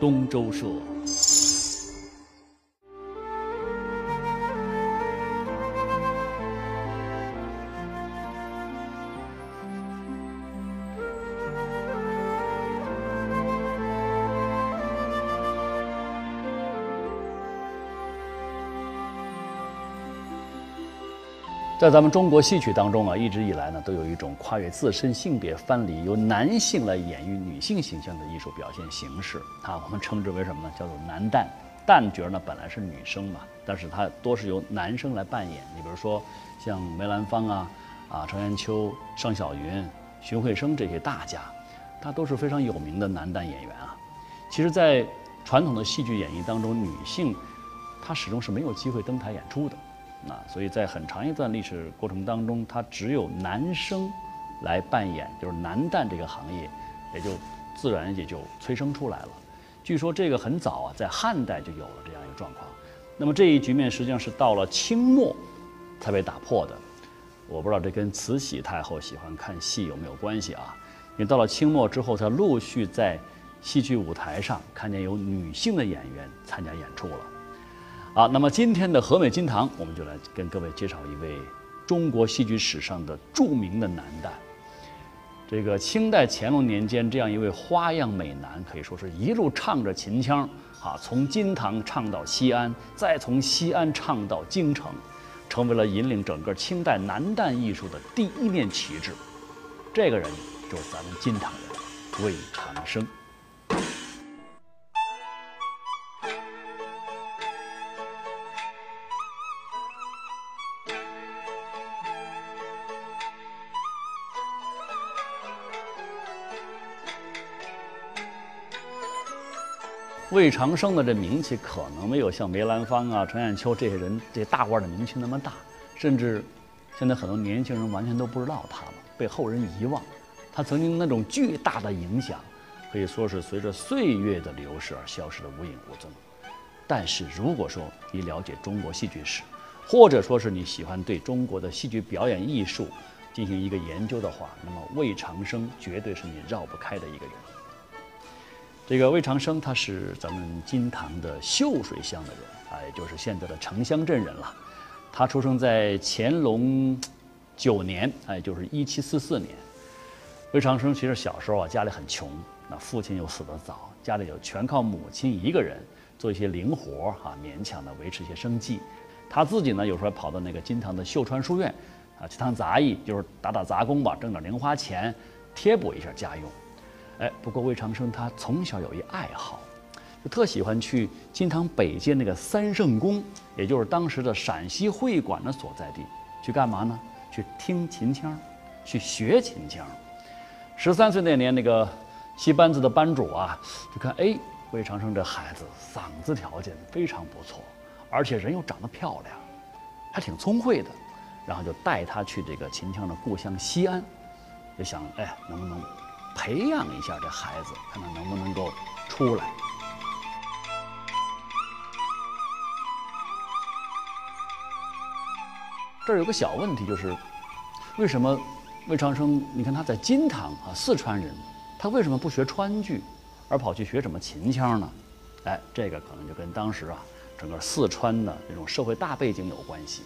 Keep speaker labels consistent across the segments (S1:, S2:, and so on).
S1: 东周社。在咱们中国戏曲当中啊，一直以来呢，都有一种跨越自身性别藩篱，由男性来演绎女性形象的艺术表现形式啊，我们称之为什么呢？叫做男旦。旦角呢本来是女生嘛，但是它多是由男生来扮演。你比如说像梅兰芳啊、啊程砚秋、尚小云、荀慧生这些大家，他都是非常有名的男旦演员啊。其实，在传统的戏剧演绎当中，女性她始终是没有机会登台演出的。那所以在很长一段历史过程当中，它只有男生来扮演，就是男旦这个行业，也就自然也就催生出来了。据说这个很早啊，在汉代就有了这样一个状况。那么这一局面实际上是到了清末才被打破的。我不知道这跟慈禧太后喜欢看戏有没有关系啊？因为到了清末之后，才陆续在戏剧舞台上看见有女性的演员参加演出了。好，那么今天的和美金堂，我们就来跟各位介绍一位中国戏剧史上的著名的男旦。这个清代乾隆年间，这样一位花样美男，可以说是一路唱着秦腔，啊，从金堂唱到西安，再从西安唱到京城，成为了引领整个清代男旦艺术的第一面旗帜。这个人就是咱们金堂人魏长生。魏长生的这名气可能没有像梅兰芳啊、程砚秋这些人这大腕的名气那么大，甚至现在很多年轻人完全都不知道他了，被后人遗忘。他曾经那种巨大的影响，可以说是随着岁月的流逝而消失的无影无踪。但是如果说你了解中国戏剧史，或者说是你喜欢对中国的戏剧表演艺术进行一个研究的话，那么魏长生绝对是你绕不开的一个人。这个魏长生，他是咱们金堂的秀水乡的人啊，也就是现在的城乡镇人了。他出生在乾隆九年，哎，就是一七四四年。魏长生其实小时候啊，家里很穷，那父亲又死得早，家里就全靠母亲一个人做一些零活啊，勉强的维持一些生计。他自己呢，有时候跑到那个金堂的秀川书院啊，去当杂役，就是打打杂工吧，挣点零花钱，贴补一下家用。哎，不过魏长生他从小有一爱好，就特喜欢去金堂北街那个三圣宫，也就是当时的陕西会馆的所在地，去干嘛呢？去听秦腔，去学秦腔。十三岁那年，那个戏班子的班主啊，就看哎，魏长生这孩子嗓子条件非常不错，而且人又长得漂亮，还挺聪慧的，然后就带他去这个秦腔的故乡西安，就想哎，能不能？培养一下这孩子，看看能不能够出来。这儿有个小问题，就是为什么魏长生？你看他在金堂啊，四川人，他为什么不学川剧，而跑去学什么秦腔呢？哎，这个可能就跟当时啊，整个四川的这种社会大背景有关系。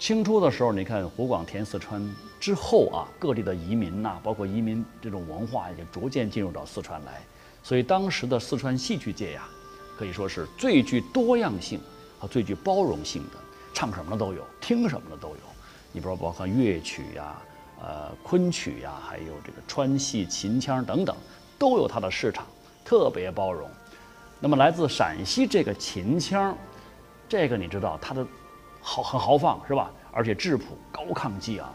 S1: 清初的时候，你看湖广填四川之后啊，各地的移民呐，包括移民这种文化，也逐渐进入到四川来。所以当时的四川戏曲界呀，可以说是最具多样性和最具包容性的，唱什么的都有，听什么的都有。你比如说，包括乐曲呀、呃昆曲呀，还有这个川戏、秦腔等等，都有它的市场，特别包容。那么来自陕西这个秦腔，这个你知道它的。豪很豪放是吧？而且质朴高亢激昂，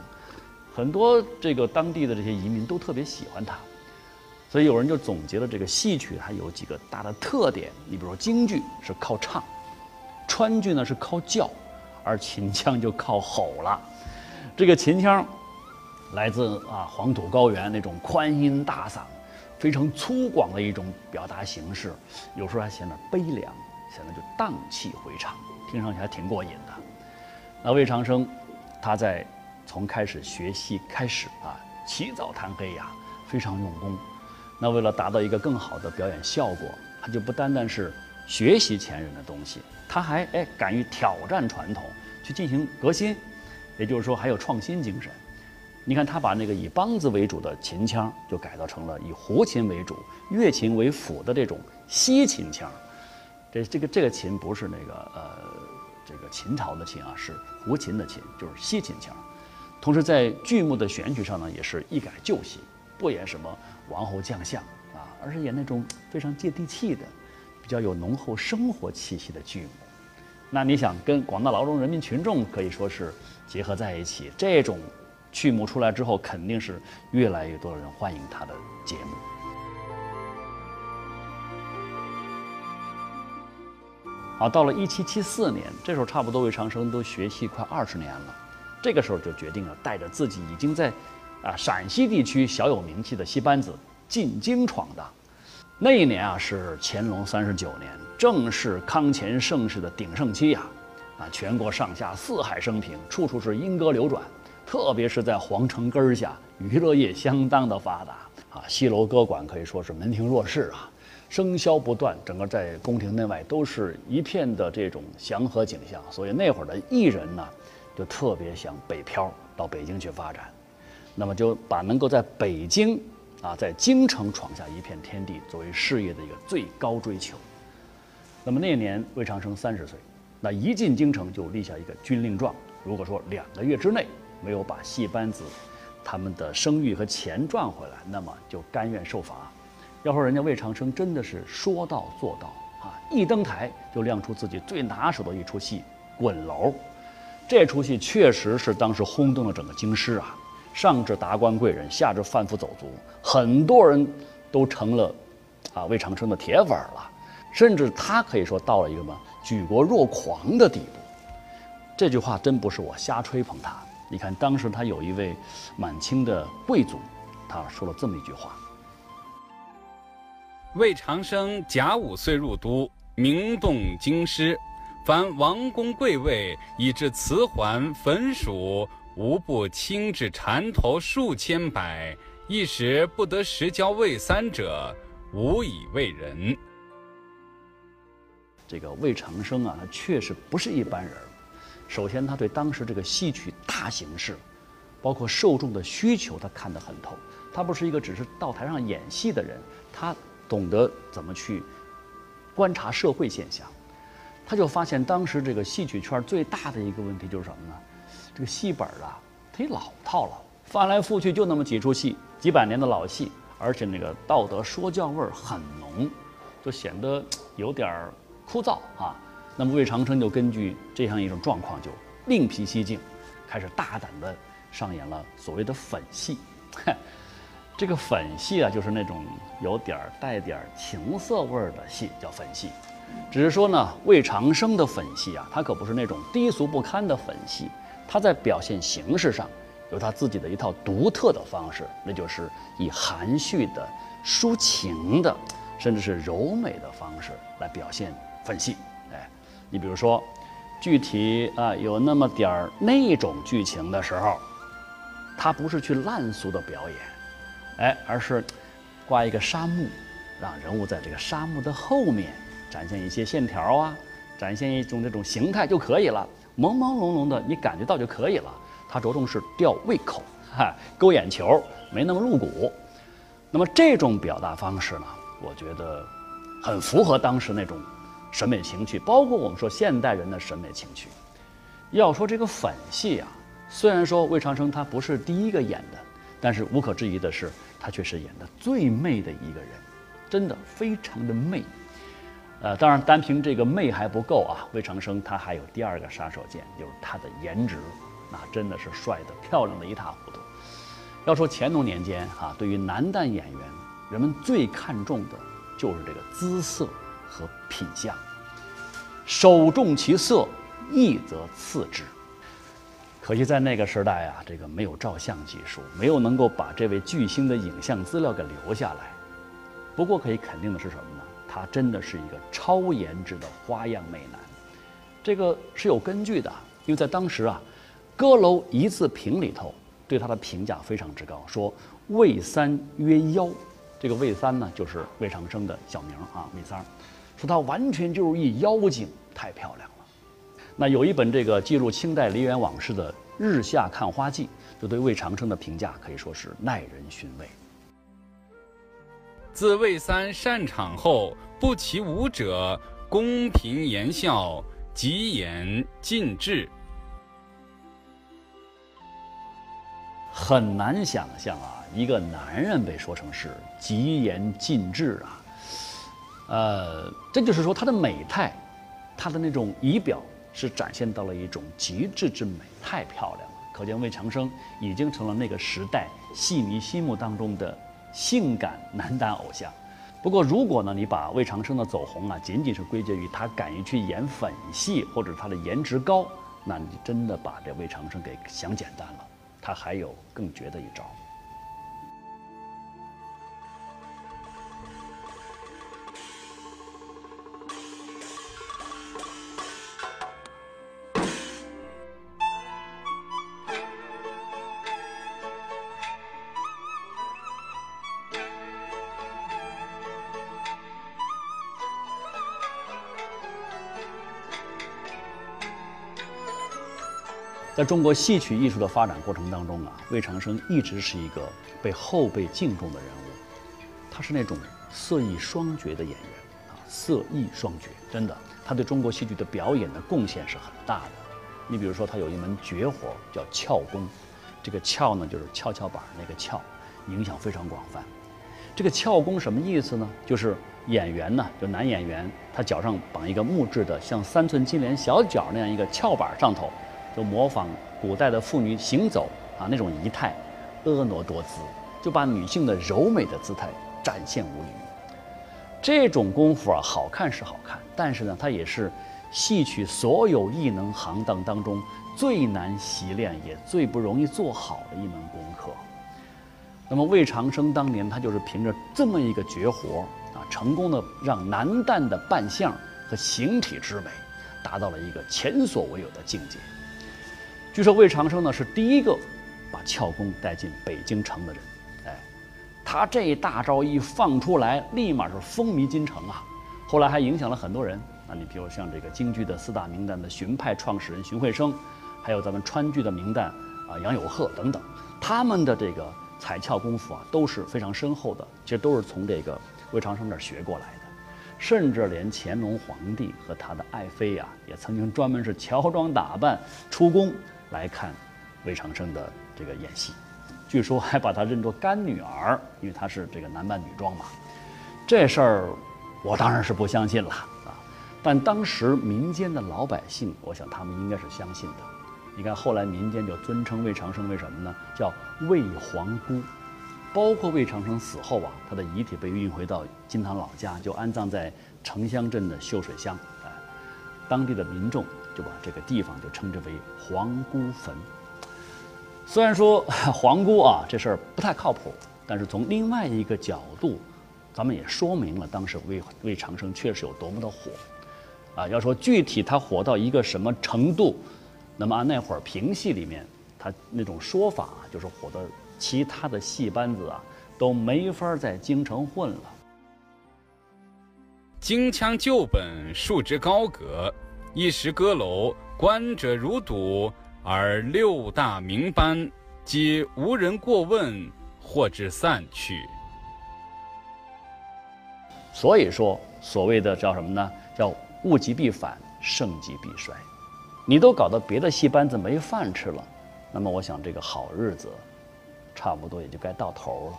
S1: 很多这个当地的这些移民都特别喜欢它，所以有人就总结了这个戏曲它有几个大的特点。你比如说京剧是靠唱，川剧呢是靠叫，而秦腔就靠吼了。这个秦腔来自啊黄土高原那种宽音大嗓，非常粗犷的一种表达形式，有时候还显得悲凉，显得就荡气回肠，听上去还挺过瘾的。那魏长生，他在从开始学戏开始啊，起早贪黑呀，非常用功。那为了达到一个更好的表演效果，他就不单单是学习前人的东西，他还哎敢于挑战传统，去进行革新，也就是说还有创新精神。你看他把那个以梆子为主的秦腔，就改造成了以胡琴为主、乐琴为辅的这种西秦腔。这这个这个琴不是那个呃这个秦朝的秦啊，是胡琴的琴，就是西秦腔。同时在剧目的选曲上呢，也是一改旧戏，不演什么王侯将相啊，而是演那种非常接地气的、比较有浓厚生活气息的剧目。那你想跟广大劳动人民群众可以说是结合在一起，这种。剧目出来之后，肯定是越来越多的人欢迎他的节目。啊，到了一七七四年，这时候差不多魏长生都学戏快二十年了，这个时候就决定了带着自己已经在啊陕西地区小有名气的戏班子进京闯荡。那一年啊是乾隆三十九年，正是康乾盛世的鼎盛期呀，啊全国上下四海升平，处处是莺歌流转。特别是在皇城根儿下，娱乐业相当的发达啊，戏楼歌馆可以说是门庭若市啊，笙箫不断，整个在宫廷内外都是一片的这种祥和景象。所以那会儿的艺人呢，就特别想北漂到北京去发展，那么就把能够在北京啊，在京城闯下一片天地作为事业的一个最高追求。那么那年魏长生三十岁，那一进京城就立下一个军令状，如果说两个月之内。没有把戏班子他们的声誉和钱赚回来，那么就甘愿受罚。要说人家魏长生真的是说到做到啊！一登台就亮出自己最拿手的一出戏《滚楼》。这出戏确实是当时轰动了整个京师啊！上至达官贵人，下至贩夫走卒，很多人都成了啊魏长生的铁粉了。甚至他可以说到了一个什么举国若狂的地步。这句话真不是我瞎吹捧他。你看，当时他有一位满清的贵族，他说了这么一句话：“
S2: 魏长生甲午岁入都，名动京师，凡王公贵位以至辞环焚属，无不亲至缠头数千百，一时不得实交魏三者，无以为人。”
S1: 这个魏长生啊，他确实不是一般人。首先，他对当时这个戏曲大形势，包括受众的需求，他看得很透。他不是一个只是到台上演戏的人，他懂得怎么去观察社会现象。他就发现当时这个戏曲圈最大的一个问题就是什么呢？这个戏本啊，忒老套了，翻来覆去就那么几出戏，几百年的老戏，而且那个道德说教味儿很浓，就显得有点儿枯燥啊。那么魏长生就根据这样一种状况，就另辟蹊径，开始大胆地上演了所谓的粉戏。这个粉戏啊，就是那种有点儿带点儿情色味儿的戏，叫粉戏。只是说呢，魏长生的粉戏啊，他可不是那种低俗不堪的粉戏，他在表现形式上有他自己的一套独特的方式，那就是以含蓄的、抒情的，甚至是柔美的方式来表现粉戏。哎你比如说，具体啊有那么点儿那种剧情的时候，他不是去烂俗的表演，哎，而是挂一个沙幕，让人物在这个沙幕的后面展现一些线条啊，展现一种这种形态就可以了，朦朦胧胧的你感觉到就可以了。他着重是吊胃口，哈，勾眼球，没那么露骨。那么这种表达方式呢，我觉得很符合当时那种。审美情趣，包括我们说现代人的审美情趣。要说这个粉戏啊，虽然说魏长生他不是第一个演的，但是无可置疑的是，他却是演的最媚的一个人，真的非常的媚。呃，当然单凭这个媚还不够啊，魏长生他还有第二个杀手锏，就是他的颜值，那真的是帅的漂亮的一塌糊涂。要说乾隆年间啊，对于男旦演员，人们最看重的就是这个姿色。和品相，首重其色，义则次之。可惜在那个时代啊，这个没有照相技术，没有能够把这位巨星的影像资料给留下来。不过可以肯定的是什么呢？他真的是一个超颜值的花样美男。这个是有根据的，因为在当时啊，《歌楼一字评》里头对他的评价非常之高，说魏三曰妖，这个魏三呢，就是魏长生的小名啊，魏三儿，说他完全就是一妖精，太漂亮了。那有一本这个记录清代梨园往事的《日下看花记》，就对魏长生的评价可以说是耐人寻味。
S2: 自魏三擅场后，不其舞者，公平言笑，极言尽致。
S1: 很难想象啊，一个男人被说成是极言尽致啊，呃，这就是说他的美态，他的那种仪表是展现到了一种极致之美，太漂亮了。可见魏长生已经成了那个时代戏迷心目当中的性感男单偶像。不过，如果呢你把魏长生的走红啊，仅仅是归结于他敢于去演粉戏或者他的颜值高，那你真的把这魏长生给想简单了。他还有更绝的一招。在中国戏曲艺术的发展过程当中啊，魏长生一直是一个被后辈敬重的人物。他是那种色艺双绝的演员啊，色艺双绝，真的，他对中国戏剧的表演的贡献是很大的。你比如说，他有一门绝活叫撬功，这个撬呢就是跷跷板那个撬，影响非常广泛。这个撬功什么意思呢？就是演员呢，就男演员，他脚上绑一个木质的像三寸金莲小脚那样一个翘板上头。就模仿古代的妇女行走啊那种仪态，婀娜多姿，就把女性的柔美的姿态展现无余。这种功夫啊，好看是好看，但是呢，它也是戏曲所有艺能行当当中最难习练也最不容易做好的一门功课。那么魏长生当年他就是凭着这么一个绝活啊，成功的让男旦的扮相和形体之美达到了一个前所未有的境界。据说魏长生呢是第一个把撬功带进北京城的人，哎，他这一大招一放出来，立马是风靡京城啊。后来还影响了很多人，那你比如像这个京剧的四大名旦的荀派创始人荀慧生，还有咱们川剧的名旦啊杨友鹤等等，他们的这个踩撬功夫啊都是非常深厚的，其实都是从这个魏长生那儿学过来的。甚至连乾隆皇帝和他的爱妃呀，也曾经专门是乔装打扮出宫。来看魏长生的这个演戏，据说还把他认作干女儿，因为他是这个男扮女装嘛。这事儿我当然是不相信了啊！但当时民间的老百姓，我想他们应该是相信的。你看后来民间就尊称魏长生为什么呢？叫魏皇姑。包括魏长生死后啊，他的遗体被运回到金堂老家，就安葬在城乡镇的秀水乡。当地的民众。就把这个地方就称之为皇姑坟。虽然说 皇姑啊这事儿不太靠谱，但是从另外一个角度，咱们也说明了当时魏魏长生确实有多么的火。啊，要说具体他火到一个什么程度，那么按那会儿评戏里面他那种说法，就是火的其他的戏班子啊都没法在京城混了。
S2: 京腔旧本束之高阁。一时歌楼，观者如堵，而六大名班皆无人过问，或至散去。
S1: 所以说，所谓的叫什么呢？叫物极必反，盛极必衰。你都搞得别的戏班子没饭吃了，那么我想这个好日子，差不多也就该到头了。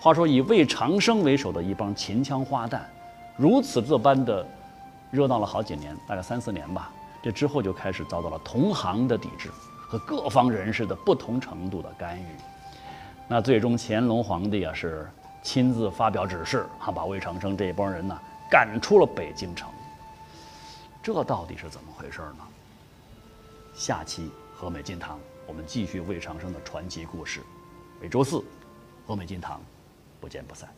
S1: 话说以魏长生为首的一帮秦腔花旦，如此这般的。热闹了好几年，大概三四年吧。这之后就开始遭到了同行的抵制和各方人士的不同程度的干预。那最终乾隆皇帝啊是亲自发表指示，哈把魏长生这一帮人呢赶出了北京城。这到底是怎么回事呢？下期和美金堂我们继续魏长生的传奇故事。每周四，和美金堂不见不散。